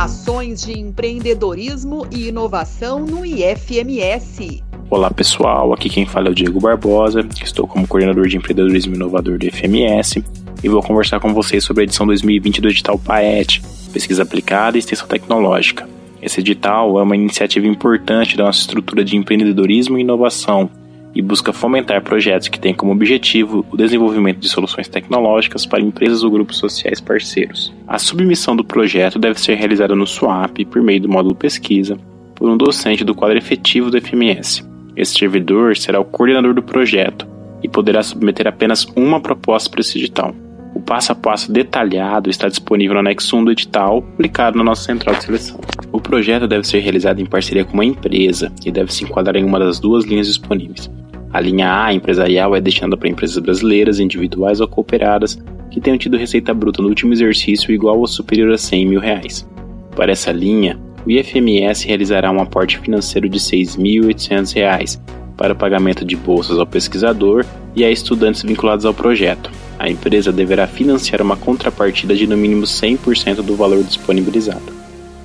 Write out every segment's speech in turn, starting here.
Ações de empreendedorismo e inovação no IFMS. Olá pessoal, aqui quem fala é o Diego Barbosa, estou como coordenador de empreendedorismo inovador do IFMS e vou conversar com vocês sobre a edição 2020 do edital PAET, Pesquisa Aplicada e Extensão Tecnológica. Esse edital é uma iniciativa importante da nossa estrutura de empreendedorismo e inovação e busca fomentar projetos que têm como objetivo o desenvolvimento de soluções tecnológicas para empresas ou grupos sociais parceiros. A submissão do projeto deve ser realizada no SWAP por meio do módulo pesquisa por um docente do quadro efetivo do FMS. Esse servidor será o coordenador do projeto e poderá submeter apenas uma proposta para esse edital. O passo a passo detalhado está disponível no anexo 1 do edital, aplicado na nossa central de seleção. O projeto deve ser realizado em parceria com uma empresa e deve se enquadrar em uma das duas linhas disponíveis. A linha A empresarial é destinada para empresas brasileiras, individuais ou cooperadas que tenham tido receita bruta no último exercício igual ou superior a 100 mil reais. Para essa linha, o IFMS realizará um aporte financeiro de R$ 6.800 para o pagamento de bolsas ao pesquisador e a estudantes vinculados ao projeto. A empresa deverá financiar uma contrapartida de no mínimo 100% do valor disponibilizado.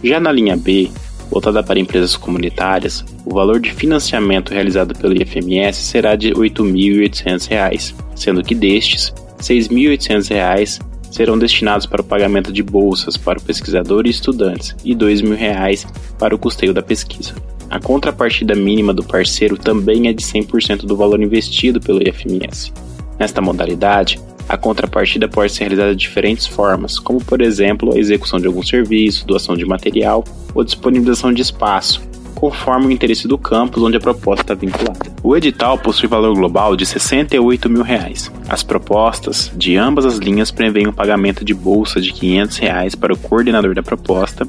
Já na linha B, voltada para empresas comunitárias, o valor de financiamento realizado pelo IFMS será de R$ 8.800, sendo que destes, R$ 6.800 serão destinados para o pagamento de bolsas para o pesquisador e estudantes e R$ 2.000 para o custeio da pesquisa. A contrapartida mínima do parceiro também é de 100% do valor investido pelo IFMS. Nesta modalidade, a contrapartida pode ser realizada de diferentes formas, como por exemplo a execução de algum serviço, doação de material ou disponibilização de espaço, conforme o interesse do campus onde a proposta está vinculada. O edital possui valor global de 68 mil reais. As propostas de ambas as linhas prevêem o pagamento de bolsa de 500 reais para o coordenador da proposta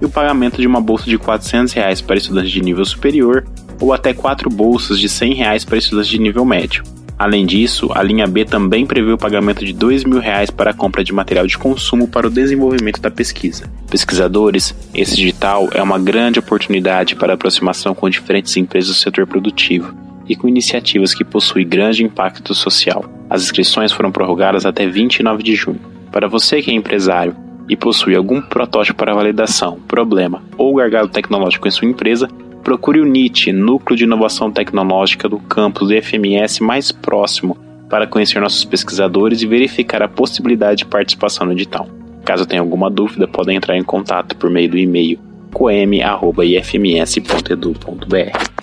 e o pagamento de uma bolsa de 400 reais para estudantes de nível superior ou até quatro bolsas de 100 reais para estudantes de nível médio. Além disso, a linha B também prevê o pagamento de 2 mil reais para a compra de material de consumo para o desenvolvimento da pesquisa. Pesquisadores, esse digital é uma grande oportunidade para aproximação com diferentes empresas do setor produtivo e com iniciativas que possuem grande impacto social. As inscrições foram prorrogadas até 29 de junho. Para você que é empresário e possui algum protótipo para validação, problema ou gargalo tecnológico em sua empresa, procure o NIT, Núcleo de Inovação Tecnológica do campus do FMS mais próximo, para conhecer nossos pesquisadores e verificar a possibilidade de participação no edital. Caso tenha alguma dúvida, podem entrar em contato por meio do e-mail coem.ifms.edu.br.